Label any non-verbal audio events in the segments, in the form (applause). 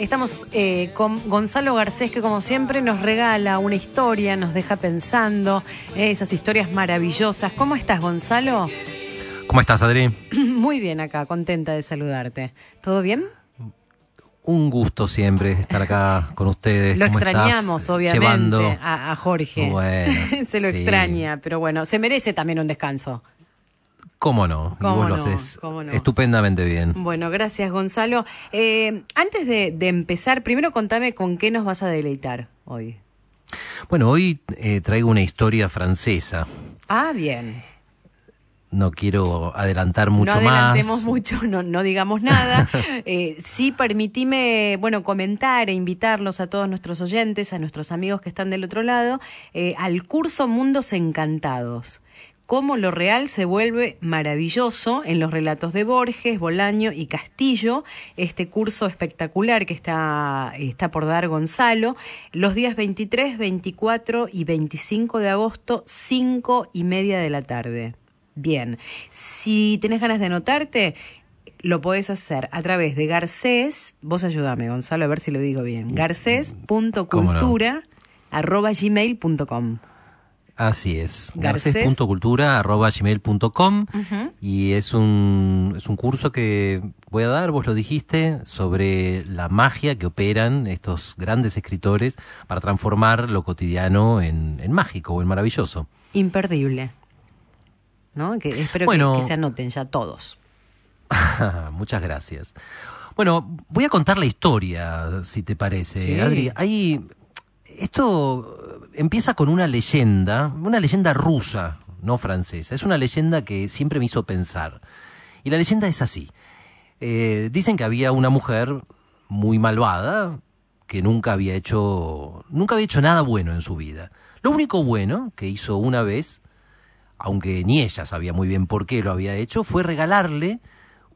Estamos eh, con Gonzalo Garcés, que como siempre nos regala una historia, nos deja pensando, eh, esas historias maravillosas. ¿Cómo estás, Gonzalo? ¿Cómo estás, Adri? (clears throat) Muy bien acá, contenta de saludarte. ¿Todo bien? Un gusto siempre estar acá con ustedes. Lo extrañamos, obviamente, a, Jorge. Bueno, (laughs) se lo extraña, pero bueno, se merece también un descanso. ¿Cómo no? y vos lo haces estupendamente bien. Bueno, gracias Gonzalo. Eh, antes de, empezar, primero contame con qué nos vas a deleitar hoy. Bueno, hoy eh, traigo una historia francesa. Ah, bien. No quiero adelantar mucho más. No adelantemos mucho, no, no digamos nada. (laughs) eh, sí, permitime, bueno, comentar e invitarlos a todos nuestros oyentes, a nuestros amigos que están del otro lado, eh, al curso Mundos Encantados cómo lo real se vuelve maravilloso en los relatos de Borges, Bolaño y Castillo, este curso espectacular que está, está por dar Gonzalo, los días 23, 24 y 25 de agosto, 5 y media de la tarde. Bien, si tenés ganas de anotarte, lo podés hacer a través de Garcés, vos ayúdame Gonzalo a ver si lo digo bien, garcés.cultura.gmail.com. Así es, garces.cultura.gmail.com y es un, es un curso que voy a dar, vos lo dijiste, sobre la magia que operan estos grandes escritores para transformar lo cotidiano en, mágico o en maravilloso. Imperdible. ¿No? Que espero que, se anoten ya todos. (laughs) Muchas gracias. Bueno, voy a contar la historia, si te parece. Adri, hay... Esto empieza con una leyenda, una leyenda rusa, no francesa. Es una leyenda que siempre me hizo pensar. Y la leyenda es así. Eh, dicen que había una mujer muy malvada que nunca había hecho nunca había hecho nada bueno en su vida. Lo único bueno que hizo una vez, aunque ni ella sabía muy bien por qué lo había hecho, fue regalarle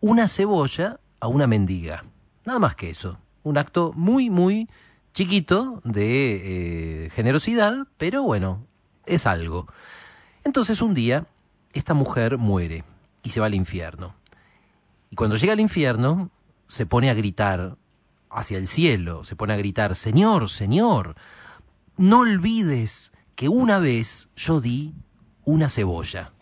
una cebolla a una mendiga. Nada más que eso. Un acto muy, muy chiquito de eh, generosidad, pero bueno, es algo. Entonces un día esta mujer muere y se va al infierno. Y cuando llega al infierno se pone a gritar hacia el cielo, se pone a gritar, Señor, Señor, no olvides que una vez yo di una cebolla.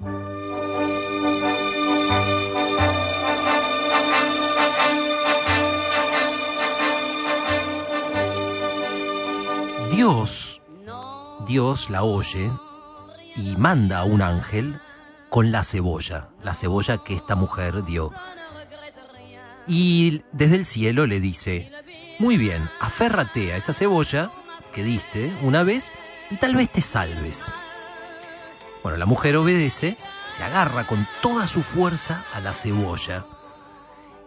Dios, Dios la oye y manda a un ángel con la cebolla, la cebolla que esta mujer dio. Y desde el cielo le dice, muy bien, aférrate a esa cebolla que diste una vez y tal vez te salves. Bueno, la mujer obedece, se agarra con toda su fuerza a la cebolla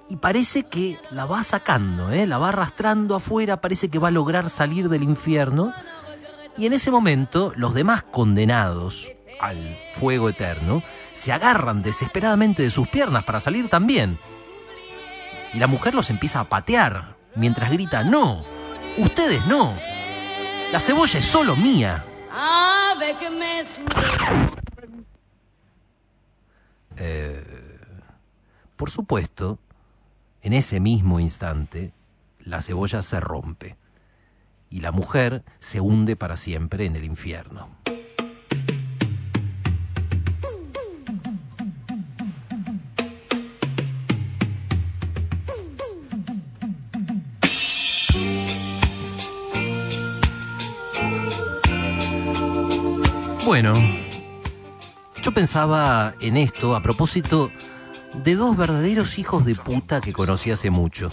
y parece que la va sacando, ¿eh? la va arrastrando afuera, parece que va a lograr salir del infierno. Y en ese momento los demás condenados al fuego eterno se agarran desesperadamente de sus piernas para salir también. Y la mujer los empieza a patear mientras grita, no, ustedes no, la cebolla es solo mía. Eh, por supuesto, en ese mismo instante, la cebolla se rompe y la mujer se hunde para siempre en el infierno. Bueno, yo pensaba en esto a propósito de dos verdaderos hijos de puta que conocí hace mucho.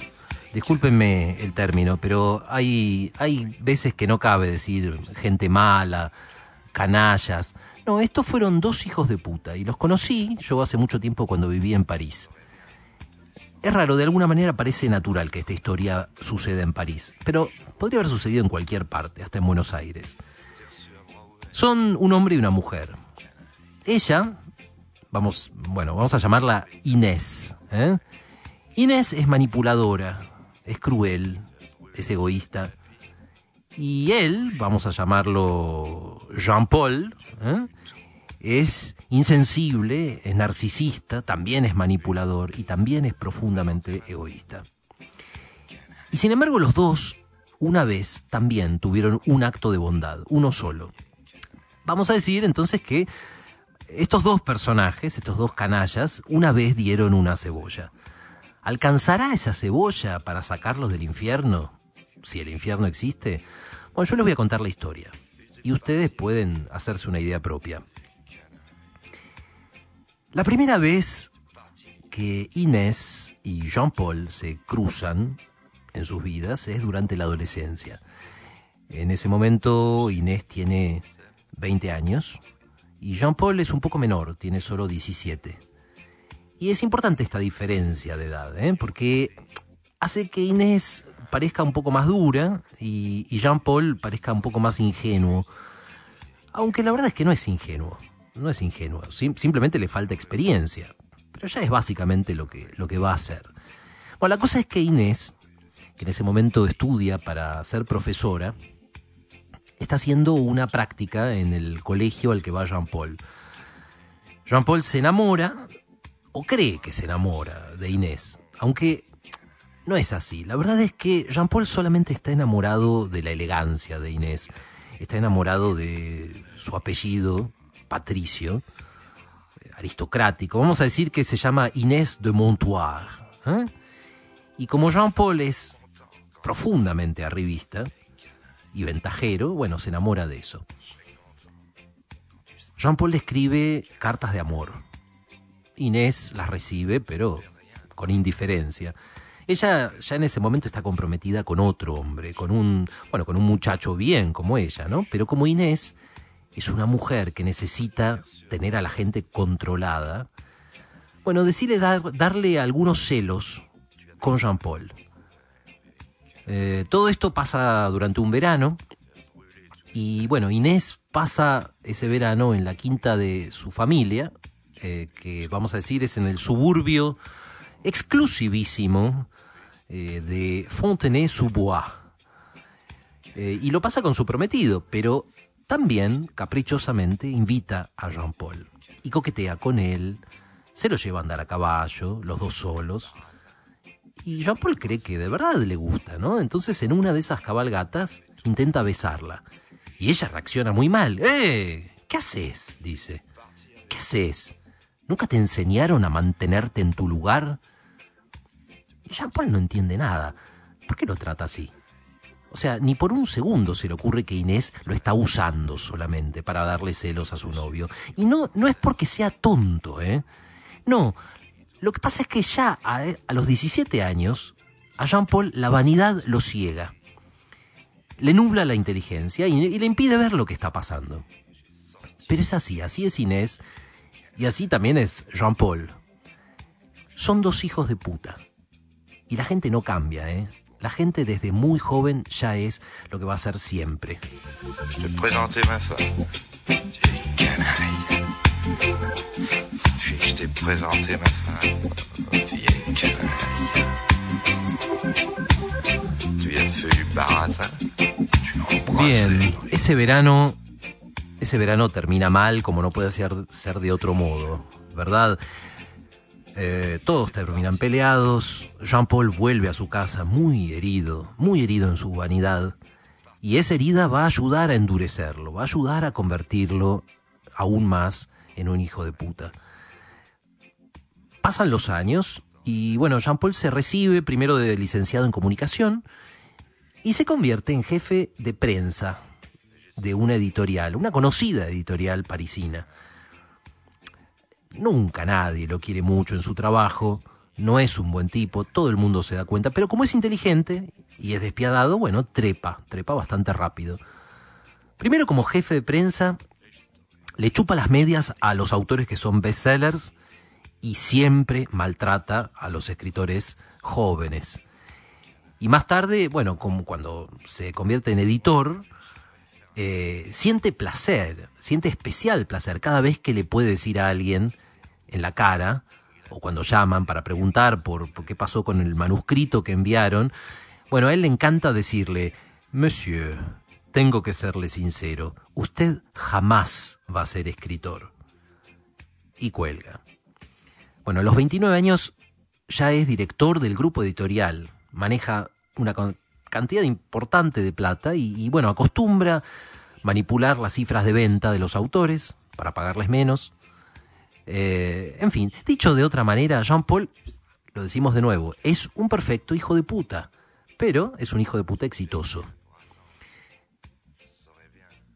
Discúlpenme el término, pero hay, hay veces que no cabe decir gente mala, canallas. No, estos fueron dos hijos de puta y los conocí yo hace mucho tiempo cuando vivía en París. Es raro, de alguna manera parece natural que esta historia suceda en París, pero podría haber sucedido en cualquier parte, hasta en Buenos Aires. Son un hombre y una mujer. Ella, vamos, bueno, vamos a llamarla Inés. ¿eh? Inés es manipuladora, es cruel, es egoísta. Y él, vamos a llamarlo Jean-Paul, ¿eh? es insensible, es narcisista, también es manipulador y también es profundamente egoísta. Y sin embargo los dos, una vez, también tuvieron un acto de bondad, uno solo. Vamos a decir entonces que estos dos personajes, estos dos canallas, una vez dieron una cebolla. ¿Alcanzará esa cebolla para sacarlos del infierno? Si el infierno existe. Bueno, yo les voy a contar la historia. Y ustedes pueden hacerse una idea propia. La primera vez que Inés y Jean-Paul se cruzan en sus vidas es durante la adolescencia. En ese momento Inés tiene 20 años y Jean-Paul es un poco menor, tiene solo 17. Y es importante esta diferencia de edad, ¿eh? porque hace que Inés parezca un poco más dura y, Jean-Paul parezca un poco más ingenuo. Aunque la verdad es que no es ingenuo, no es ingenuo, simplemente le falta experiencia, pero ya es básicamente lo que, lo que va a hacer. Bueno, la cosa es que Inés, que en ese momento estudia para ser profesora, está haciendo una práctica en el colegio al que va Jean-Paul. Jean-Paul se enamora, o cree que se enamora de Inés, aunque no es así. La verdad es que Jean-Paul solamente está enamorado de la elegancia de Inés, está enamorado de su apellido, Patricio, aristocrático. Vamos a decir que se llama Inés de Montoire. ¿eh? Y como Jean-Paul es profundamente arribista, y ventajero, bueno, se enamora de eso. Jean-Paul le escribe cartas de amor. Inés las recibe, pero con indiferencia. Ella ya en ese momento está comprometida con otro hombre, con un, bueno, con un muchacho bien como ella, ¿no? Pero como Inés es una mujer que necesita tener a la gente controlada, bueno, decide darle algunos celos con Jean-Paul. Eh, todo esto pasa durante un verano y bueno, Inés pasa ese verano en la quinta de su familia, eh, que vamos a decir es en el suburbio exclusivísimo eh, de Fontenay-sous-Bois. y lo pasa con su prometido, pero también, caprichosamente, invita a Jean-Paul y coquetea con él, se lo lleva a andar a caballo, los dos solos, y Jean-Paul cree que de verdad le gusta, ¿no? Entonces en una de esas cabalgatas intenta besarla. Y ella reacciona muy mal. ¡Eh! ¿Qué haces? dice. ¿Qué haces? ¿Nunca te enseñaron a mantenerte en tu lugar? Jean-Paul no entiende nada. ¿Por qué lo trata así? O sea, ni por un segundo se le ocurre que Inés lo está usando solamente para darle celos a su novio. Y no, no es porque sea tonto, ¿eh? No, lo que pasa es que ya a, los 17 años, a Jean Paul la vanidad lo ciega. Le nubla la inteligencia y, y le impide ver lo que está pasando. Pero es así, así es Inés y así también es Jean Paul. Son dos hijos de puta. Y la gente no cambia, ¿eh? La gente desde muy joven ya es lo que va a ser siempre. Bien, ese verano, ese verano termina mal como no puede ser, ser de otro modo, ¿verdad? Eh, todos terminan peleados. Jean-Paul vuelve a su casa muy herido, muy herido en su vanidad. Y esa herida va a ayudar a endurecerlo, va a ayudar a convertirlo aún más en un hijo de puta. Pasan los años y bueno, Jean-Paul se recibe primero de licenciado en comunicación y se convierte en jefe de prensa de una editorial, una conocida editorial parisina. Nunca nadie lo quiere mucho en su trabajo, no es un buen tipo, todo el mundo se da cuenta, pero como es inteligente y es despiadado, bueno, trepa, trepa bastante rápido. Primero como jefe de prensa, le chupa las medias a los autores que son bestsellers y siempre maltrata a los escritores jóvenes. Y más tarde, bueno, como cuando se convierte en editor, eh, siente placer, siente especial placer cada vez que le puede decir a alguien en la cara, o cuando llaman para preguntar por, por qué pasó con el manuscrito que enviaron, bueno, a él le encanta decirle, Monsieur, tengo que serle sincero, usted jamás va a ser escritor. Y cuelga. Bueno, a los 29 años ya es director del grupo editorial, maneja una cantidad importante de plata y, bueno, acostumbra manipular las cifras de venta de los autores para pagarles menos. Eh, en fin, dicho de otra manera, Jean-Paul, lo decimos de nuevo, es un perfecto hijo de puta, pero es un hijo de puta exitoso.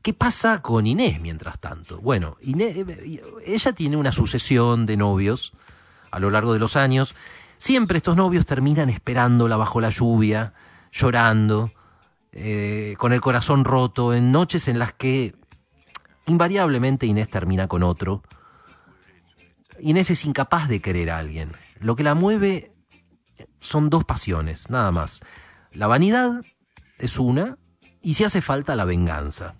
¿Qué pasa con Inés mientras tanto? Bueno, Inés, ella tiene una sucesión de novios a lo largo de los años. Siempre estos novios terminan esperándola bajo la lluvia, llorando, eh, con el corazón roto, en noches en las que invariablemente Inés termina con otro. Inés es incapaz de querer a alguien. Lo que la mueve son dos pasiones, nada más. La vanidad es una y si hace falta la venganza.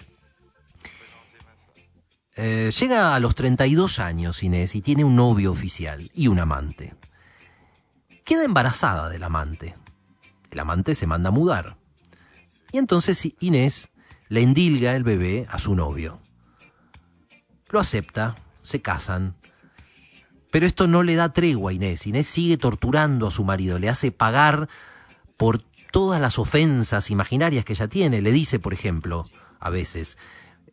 Eh, llega a los 32 años Inés y tiene un novio oficial y un amante. Queda embarazada del amante. El amante se manda a mudar. Y entonces Inés le endilga el bebé a su novio. Lo acepta, se casan. Pero esto no le da tregua a Inés. Inés sigue torturando a su marido, le hace pagar por todas las ofensas imaginarias que ella tiene. Le dice, por ejemplo, a veces,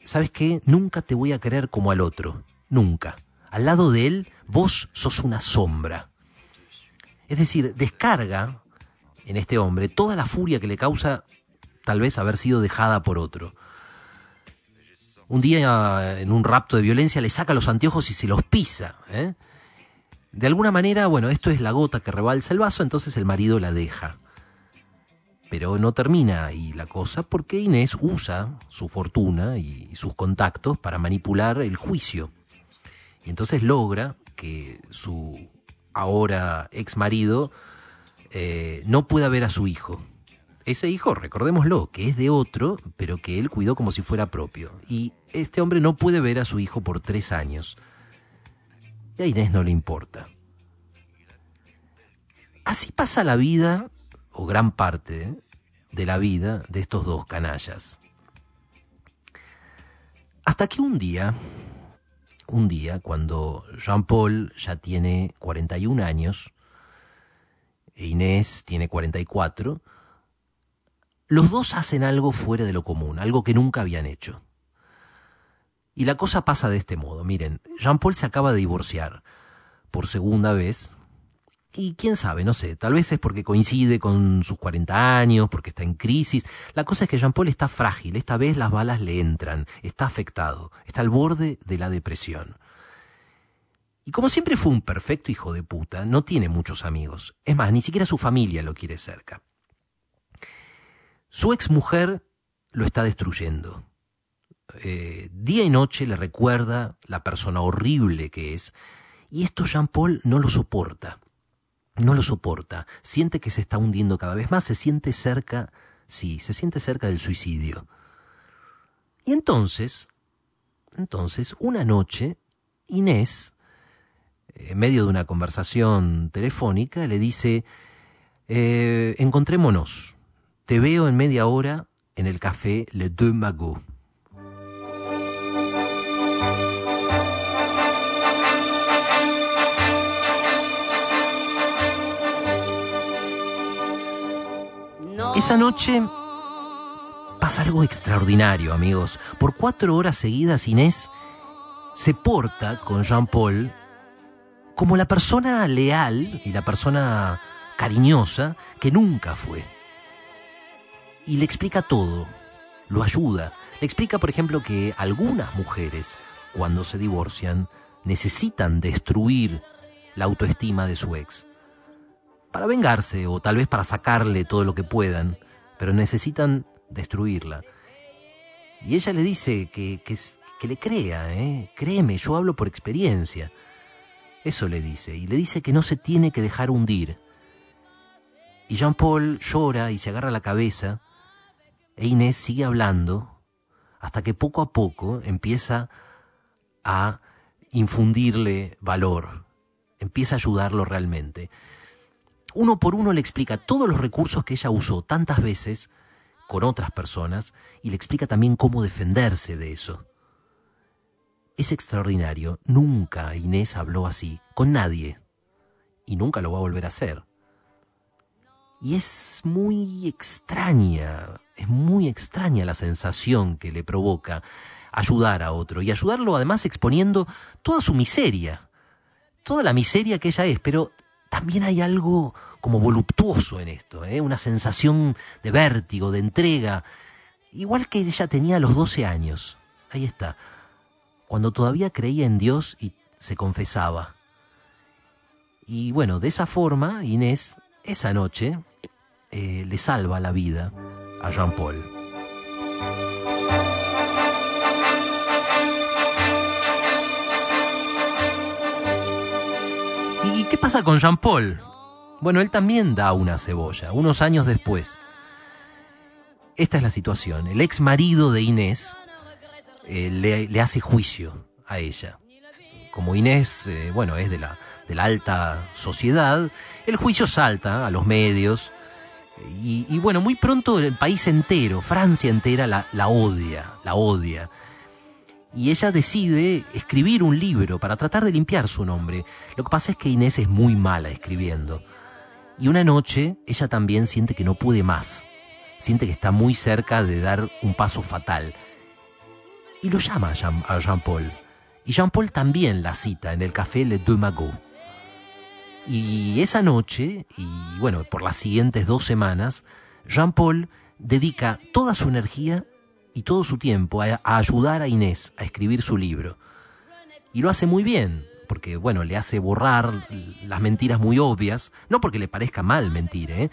¿sabes qué? Nunca te voy a querer como al otro, nunca. Al lado de él, vos sos una sombra. Es decir, descarga en este hombre toda la furia que le causa tal vez haber sido dejada por otro. Un día, en un rapto de violencia, le saca los anteojos y se los pisa. ¿eh? De alguna manera, bueno, esto es la gota que rebalsa el vaso, entonces el marido la deja. Pero no termina ahí la cosa porque Inés usa su fortuna y sus contactos para manipular el juicio. Y entonces logra que su ahora ex marido eh, no pueda ver a su hijo. Ese hijo, recordémoslo, que es de otro, pero que él cuidó como si fuera propio. Y este hombre no puede ver a su hijo por tres años. Y a Inés no le importa. Así pasa la vida o gran parte de la vida de estos dos canallas. Hasta que un día, un día, cuando Jean-Paul ya tiene 41 años, e Inés tiene 44, los dos hacen algo fuera de lo común, algo que nunca habían hecho. Y la cosa pasa de este modo. Miren, Jean-Paul se acaba de divorciar por segunda vez y quién sabe, no sé, tal vez es porque coincide con sus 40 años, porque está en crisis. La cosa es que Jean Paul está frágil, esta vez las balas le entran, está afectado, está al borde de la depresión. Y como siempre fue un perfecto hijo de puta, no tiene muchos amigos. Es más, ni siquiera su familia lo quiere cerca. Su ex mujer lo está destruyendo. Eh, día y noche le recuerda la persona horrible que es. Y esto Jean Paul no lo soporta no lo soporta, siente que se está hundiendo cada vez más, se siente cerca, sí, se siente cerca del suicidio. Y entonces, entonces, una noche, Inés, en medio de una conversación telefónica, le dice, eh, encontrémonos, te veo en media hora en el café Le Deux Magots. Esa noche pasa algo extraordinario, amigos. Por cuatro horas seguidas, Inés se porta con Jean-Paul como la persona leal y la persona cariñosa que nunca fue. Y le explica todo, lo ayuda. Le explica, por ejemplo, que algunas mujeres, cuando se divorcian, necesitan destruir la autoestima de su ex para vengarse o tal vez para sacarle todo lo que puedan, pero necesitan destruirla. Y ella le dice que, que, le crea, ¿eh? créeme, yo hablo por experiencia. Eso le dice, y le dice que no se tiene que dejar hundir. Y Jean Paul llora y se agarra la cabeza, e Inés sigue hablando, hasta que poco a poco empieza a infundirle valor, empieza a ayudarlo realmente uno por uno le explica todos los recursos que ella usó tantas veces con otras personas y le explica también cómo defenderse de eso. Es extraordinario, nunca Inés habló así, con nadie, y nunca lo va a volver a hacer. Y es muy extraña, es muy extraña la sensación que le provoca ayudar a otro y ayudarlo además exponiendo toda su miseria, toda la miseria que ella es, pero también hay algo como voluptuoso en esto, ¿eh? una sensación de vértigo, de entrega, igual que ella tenía a los 12 años. Ahí está, cuando todavía creía en Dios y se confesaba. Y bueno, de esa forma, Inés, esa noche, eh, le salva la vida a Jean Paul. ¿Y qué pasa con Jean Paul? Bueno, él también da una cebolla, unos años después. Esta es la situación. El ex marido de Inés eh, le, hace juicio a ella. Como Inés, eh, bueno, es de la, de la alta sociedad, el juicio salta a los medios. Y, bueno, muy pronto el país entero, Francia entera, la, la odia, la odia y ella decide escribir un libro para tratar de limpiar su nombre. Lo que pasa es que Inés es muy mala escribiendo. Y una noche ella también siente que no puede más. Siente que está muy cerca de dar un paso fatal. Y lo llama a Jean-Paul. Y Jean-Paul también la cita en el café Le Deux Magots. Y esa noche, y bueno, por las siguientes dos semanas, Jean-Paul dedica toda su energía y todo su tiempo a, ayudar a Inés a escribir su libro. Y lo hace muy bien, porque bueno, le hace borrar las mentiras muy obvias, no porque le parezca mal mentir, ¿eh?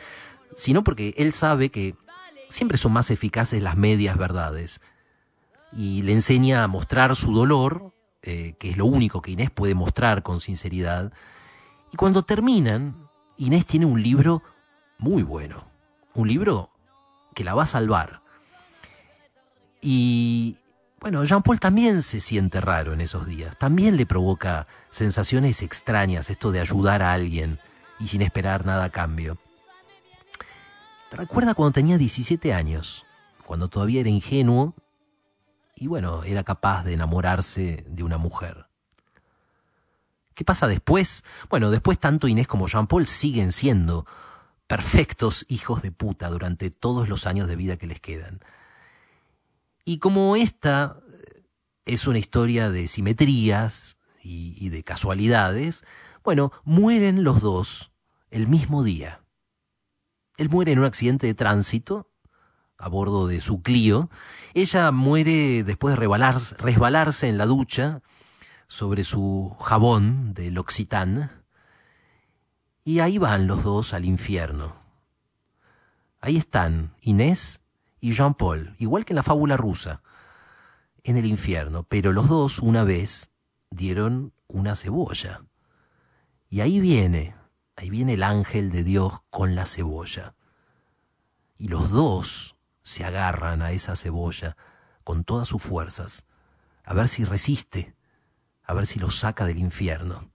sino porque él sabe que siempre son más eficaces las medias verdades. Y le enseña a mostrar su dolor, eh, que es lo único que Inés puede mostrar con sinceridad. Y cuando terminan, Inés tiene un libro muy bueno, un libro que la va a salvar. Y bueno, Jean-Paul también se siente raro en esos días. También le provoca sensaciones extrañas esto de ayudar a alguien y sin esperar nada a cambio. Recuerda cuando tenía 17 años, cuando todavía era ingenuo y bueno, era capaz de enamorarse de una mujer. ¿Qué pasa después? Bueno, después tanto Inés como Jean-Paul siguen siendo perfectos hijos de puta durante todos los años de vida que les quedan. Y como esta es una historia de simetrías y, de casualidades, bueno, mueren los dos el mismo día. Él muere en un accidente de tránsito a bordo de su Clio. Ella muere después de resbalarse en la ducha sobre su jabón del Occitán. Y ahí van los dos al infierno. Ahí están Inés y Jean-Paul, igual que en la fábula rusa, en el infierno, pero los dos una vez dieron una cebolla. Y ahí viene, ahí viene el ángel de Dios con la cebolla. Y los dos se agarran a esa cebolla con todas sus fuerzas, a ver si resiste, a ver si lo saca del infierno.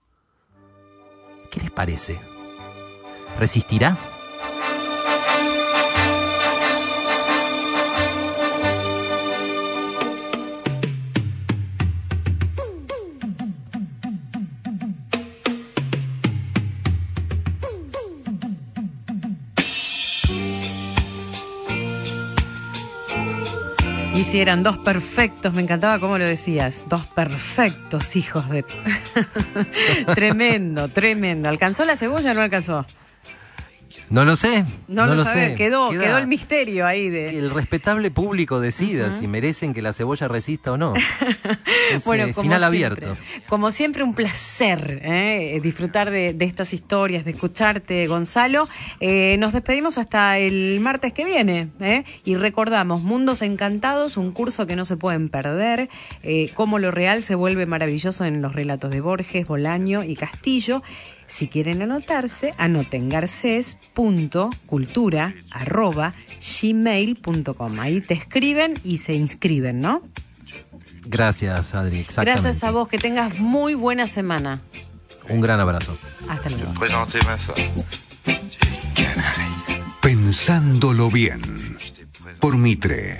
¿Qué les parece? ¿Resistirá? Si eran dos perfectos, me encantaba cómo lo decías, dos perfectos hijos de... (laughs) tremendo, tremendo. ¿Alcanzó la cebolla o no alcanzó? No lo sé. No, lo, sé. Quedó, quedó el misterio ahí de. Que el respetable público decida si merecen que la cebolla resista o no. (laughs) bueno, final abierto. Como siempre, un placer ¿eh? disfrutar de, estas historias, de escucharte, Gonzalo. Eh, nos despedimos hasta el martes que viene. ¿eh? Y recordamos, Mundos Encantados, un curso que no se pueden perder. cómo lo real se vuelve maravilloso en los relatos de Borges, Bolaño y Castillo. Si quieren anotarse, anoten garcés.cultura.gmail.com. Ahí te escriben y se inscriben, ¿no? Gracias, Adri. Exactamente. Gracias a vos. Que tengas muy buena semana. Un gran abrazo. Hasta luego. Pensándolo bien. Por Mitre.